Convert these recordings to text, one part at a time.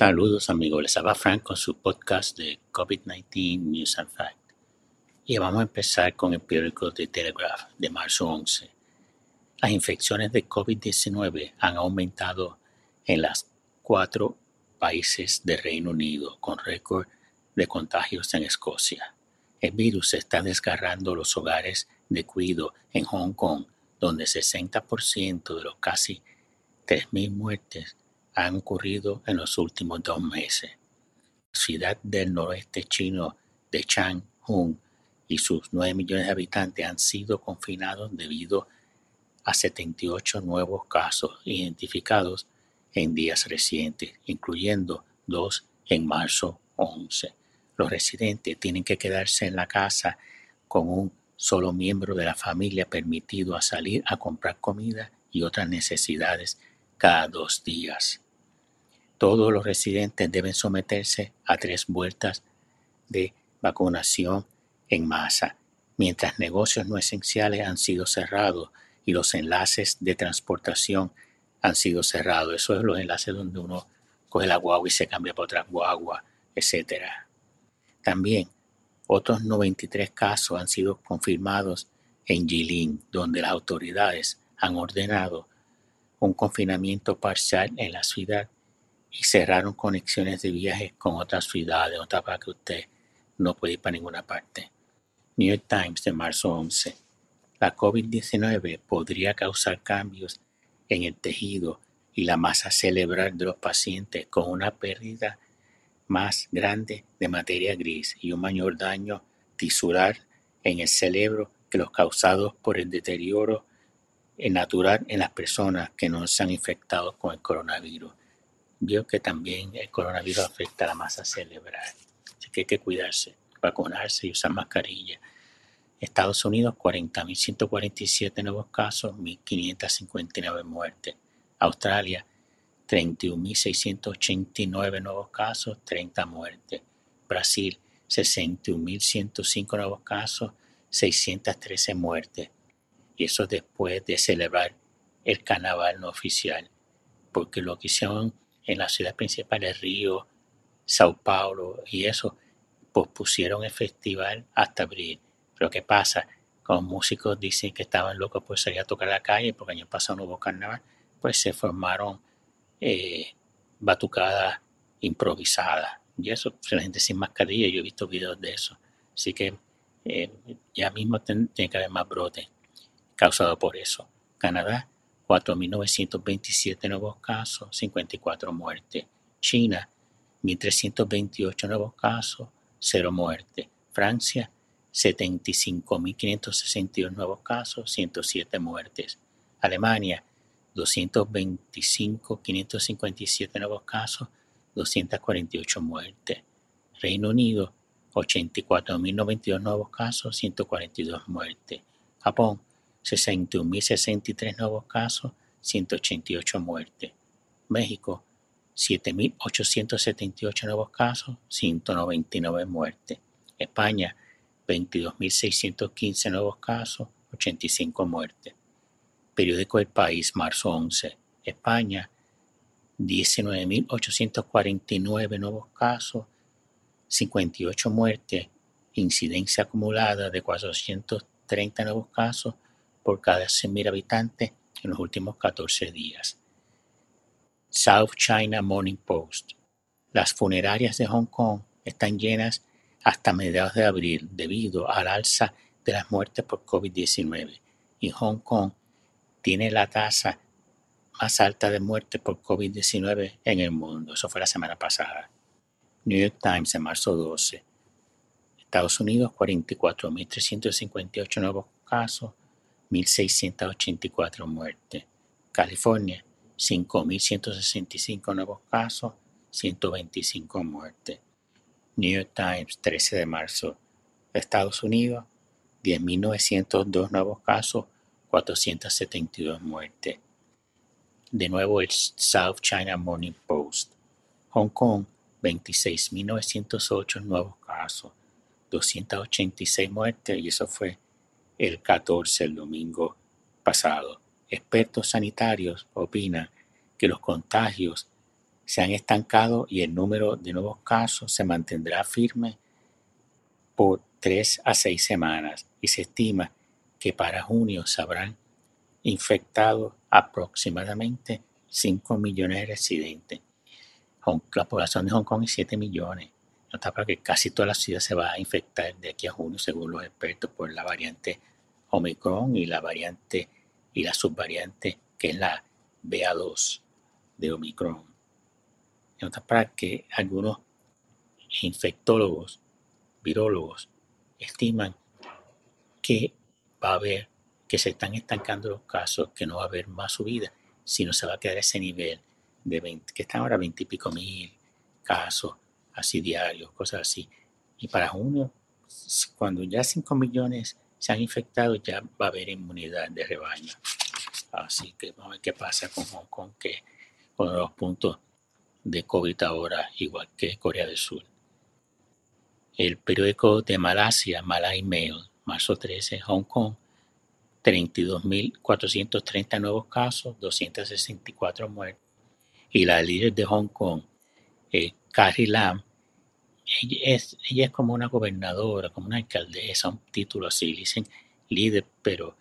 Saludos amigos, les habla Frank con su podcast de COVID-19 News and Fact. Y vamos a empezar con el periódico de Telegraph de marzo 11. Las infecciones de COVID-19 han aumentado en los cuatro países del Reino Unido con récord de contagios en Escocia. El virus está desgarrando los hogares de cuidado en Hong Kong, donde 60% de los casi 3.000 muertes han ocurrido en los últimos dos meses. La ciudad del noroeste chino de Changhun y sus 9 millones de habitantes han sido confinados debido a 78 nuevos casos identificados en días recientes, incluyendo dos en marzo 11. Los residentes tienen que quedarse en la casa con un solo miembro de la familia permitido a salir a comprar comida y otras necesidades cada dos días. Todos los residentes deben someterse a tres vueltas de vacunación en masa, mientras negocios no esenciales han sido cerrados y los enlaces de transportación han sido cerrados. Eso es los enlaces donde uno coge la guagua y se cambia por otra guagua, etc. También otros 93 casos han sido confirmados en Jilin, donde las autoridades han ordenado un confinamiento parcial en la ciudad y cerraron conexiones de viajes con otras ciudades, otra para que usted no puede ir para ninguna parte. New York Times de marzo 11. La COVID-19 podría causar cambios en el tejido y la masa cerebral de los pacientes con una pérdida más grande de materia gris y un mayor daño tisular en el cerebro que los causados por el deterioro natural en las personas que no se han infectado con el coronavirus. Vio que también el coronavirus afecta a la masa cerebral. Así que hay que cuidarse, vacunarse y usar mascarilla. Estados Unidos, 40.147 nuevos casos, 1.559 muertes. Australia, 31.689 nuevos casos, 30 muertes. Brasil, 61.105 nuevos casos, 613 muertes. Y eso después de celebrar el carnaval no oficial. Porque lo que hicieron en la ciudad principal de Río, Sao Paulo y eso, pospusieron el festival hasta abril. Pero ¿qué pasa? Como músicos dicen que estaban locos por salir a tocar a la calle porque el año pasado no hubo carnaval, pues se formaron eh, batucadas improvisadas. Y eso, la gente sin mascarilla, yo he visto videos de eso. Así que eh, ya mismo tiene que haber más brotes causados por eso. Canadá, 4.927 nuevos casos, 54 muertes. China, 1.328 nuevos casos, 0 muertes. Francia, 75.562 nuevos casos, 107 muertes. Alemania, 225.557 nuevos casos, 248 muertes. Reino Unido, 84.092 nuevos casos, 142 muertes. Japón, 61.063 nuevos casos, 188 muertes. México, 7.878 nuevos casos, 199 muertes. España, 22.615 nuevos casos, 85 muertes. Periódico El País, marzo 11. España, 19.849 nuevos casos, 58 muertes, incidencia acumulada de 430 nuevos casos, por cada 100.000 habitantes en los últimos 14 días. South China Morning Post. Las funerarias de Hong Kong están llenas hasta mediados de abril debido al alza de las muertes por COVID-19 y Hong Kong tiene la tasa más alta de muertes por COVID-19 en el mundo. Eso fue la semana pasada. New York Times en marzo 12. Estados Unidos 44.358 nuevos casos, 1.684 muertes. California, 5.165 nuevos casos, 125 muertes. New York Times, 13 de marzo. Estados Unidos, 10.902 nuevos casos, 472 muertes. De nuevo el South China Morning Post. Hong Kong, 26.908 nuevos casos, 286 muertes y eso fue el 14, el domingo pasado. Expertos sanitarios opinan que los contagios se han estancado y el número de nuevos casos se mantendrá firme por tres a seis semanas y se estima que para junio se habrán infectado aproximadamente 5 millones de residentes. La población de Hong Kong es 7 millones. Nota para que casi toda la ciudad se va a infectar de aquí a junio, según los expertos, por la variante Omicron y la variante y la subvariante que es la BA2 de Omicron. Nota para que algunos infectólogos, virólogos, estiman que va a haber, que se están estancando los casos, que no va a haber más subida, sino se va a quedar ese nivel de 20, que están ahora 20 y pico mil casos así diarios, cosas así. Y para junio, cuando ya 5 millones se han infectado, ya va a haber inmunidad de rebaño. Así que vamos a ver qué pasa con Hong Kong, que de los puntos de COVID ahora, igual que Corea del Sur. El periódico de Malasia, Malay Mail, marzo 13, Hong Kong, 32.430 nuevos casos, 264 muertos. Y la líder de Hong Kong, eh, Carrie Lam, ella es, ella es como una gobernadora, como una alcaldesa, un título así, dicen líder, pero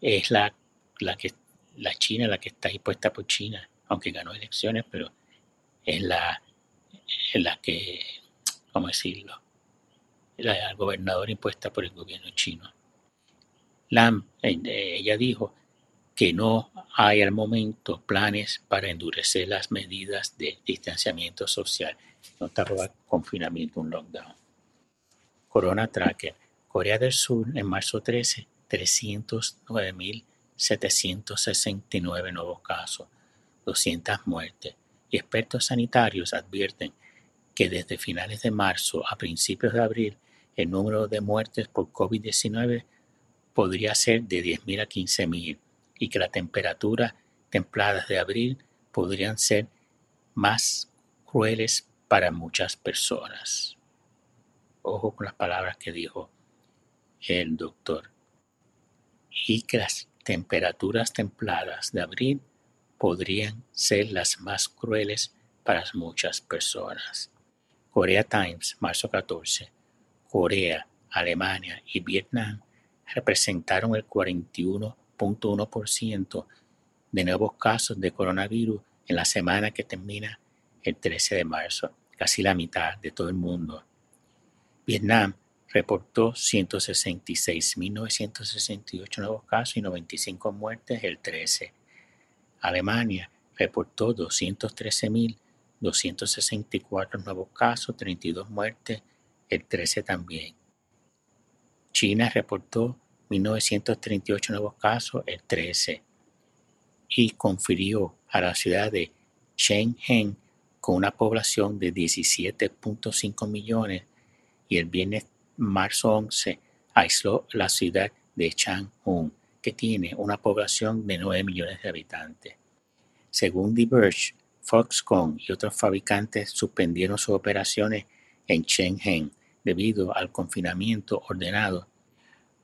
es la, la, que, la China la que está impuesta por China, aunque ganó elecciones, pero es la, la que, ¿cómo decirlo? La gobernadora impuesta por el gobierno chino. Lam, eh, ella dijo que no hay al momento planes para endurecer las medidas de distanciamiento social no está confinamiento, un lockdown. Corona Tracker. Corea del Sur en marzo 13, 309.769 nuevos casos, 200 muertes. Y expertos sanitarios advierten que desde finales de marzo a principios de abril el número de muertes por COVID-19 podría ser de 10.000 a 15.000 y que las temperaturas templadas de abril podrían ser más crueles para muchas personas. Ojo con las palabras que dijo el doctor. Y que las temperaturas templadas de abril podrían ser las más crueles para muchas personas. Corea Times, marzo 14. Corea, Alemania y Vietnam representaron el 41.1% de nuevos casos de coronavirus en la semana que termina el 13 de marzo casi la mitad de todo el mundo. Vietnam reportó 166.968 nuevos casos y 95 muertes el 13. Alemania reportó 213.264 nuevos casos, 32 muertes el 13 también. China reportó 1.938 nuevos casos el 13 y confirió a la ciudad de Shenzhen con una población de 17.5 millones y el viernes marzo 11 aisló la ciudad de Changchun, que tiene una población de 9 millones de habitantes. Según Diverge, Foxconn y otros fabricantes suspendieron sus operaciones en Shenzhen debido al confinamiento ordenado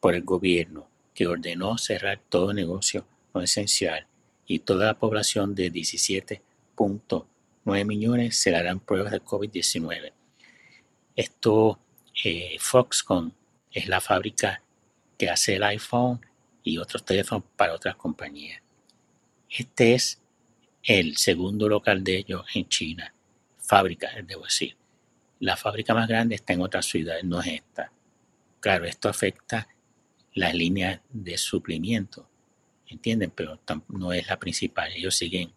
por el gobierno, que ordenó cerrar todo negocio no esencial y toda la población de 17.5 9 millones se le pruebas de COVID-19. Esto, eh, Foxconn es la fábrica que hace el iPhone y otros teléfonos para otras compañías. Este es el segundo local de ellos en China. Fábrica, debo decir. La fábrica más grande está en otra ciudad, no es esta. Claro, esto afecta las líneas de suplimiento, ¿entienden? Pero no es la principal. Ellos siguen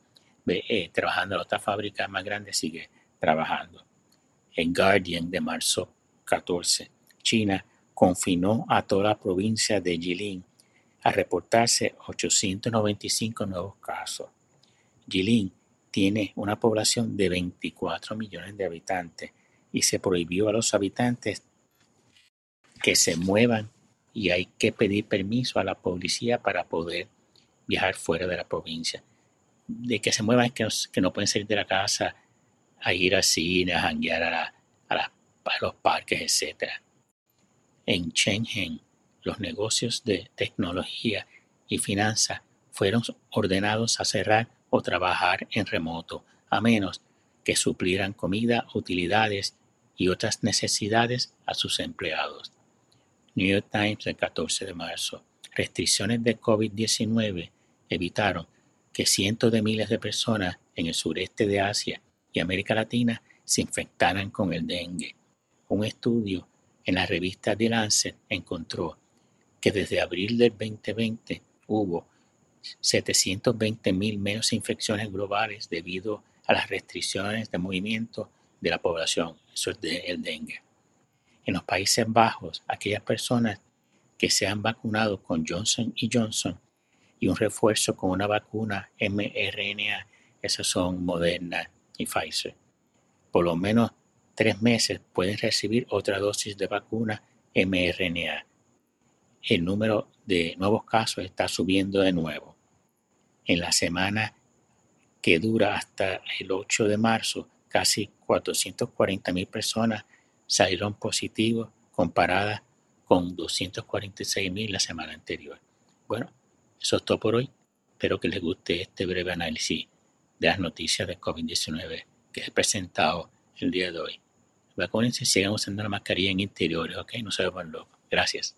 eh, trabajando, la otra fábrica más grande sigue trabajando. En Guardian de marzo 14, China confinó a toda la provincia de Jilin a reportarse 895 nuevos casos. Jilin tiene una población de 24 millones de habitantes y se prohibió a los habitantes que se muevan y hay que pedir permiso a la policía para poder viajar fuera de la provincia de que se muevan es que no, pueden salir de la casa a ir al cine, a janguear a, a, los parques, etc. En Shenzhen, los negocios de tecnología y finanzas fueron ordenados a cerrar o trabajar en remoto, a menos que suplieran comida, utilidades y otras necesidades a sus empleados. New York Times el 14 de marzo. Restricciones de COVID-19 evitaron que cientos de miles de personas en el sureste de Asia y América Latina se infectaran con el dengue. Un estudio en la revista The Lancet encontró que desde abril del 2020 hubo 720 mil menos infecciones globales debido a las restricciones de movimiento de la población. Eso es el dengue. En los Países Bajos, aquellas personas que se han vacunado con Johnson y Johnson y un refuerzo con una vacuna mRNA, esas son Moderna y Pfizer. Por lo menos tres meses pueden recibir otra dosis de vacuna mRNA. El número de nuevos casos está subiendo de nuevo. En la semana que dura hasta el 8 de marzo, casi 440 mil personas salieron positivos comparadas con 246 mil la semana anterior. Bueno, eso es todo por hoy. Espero que les guste este breve análisis de las noticias de COVID-19 que he presentado el día de hoy. Vacúnense y sigan usando la mascarilla en interiores, ¿ok? No se vuelvan locos. Gracias.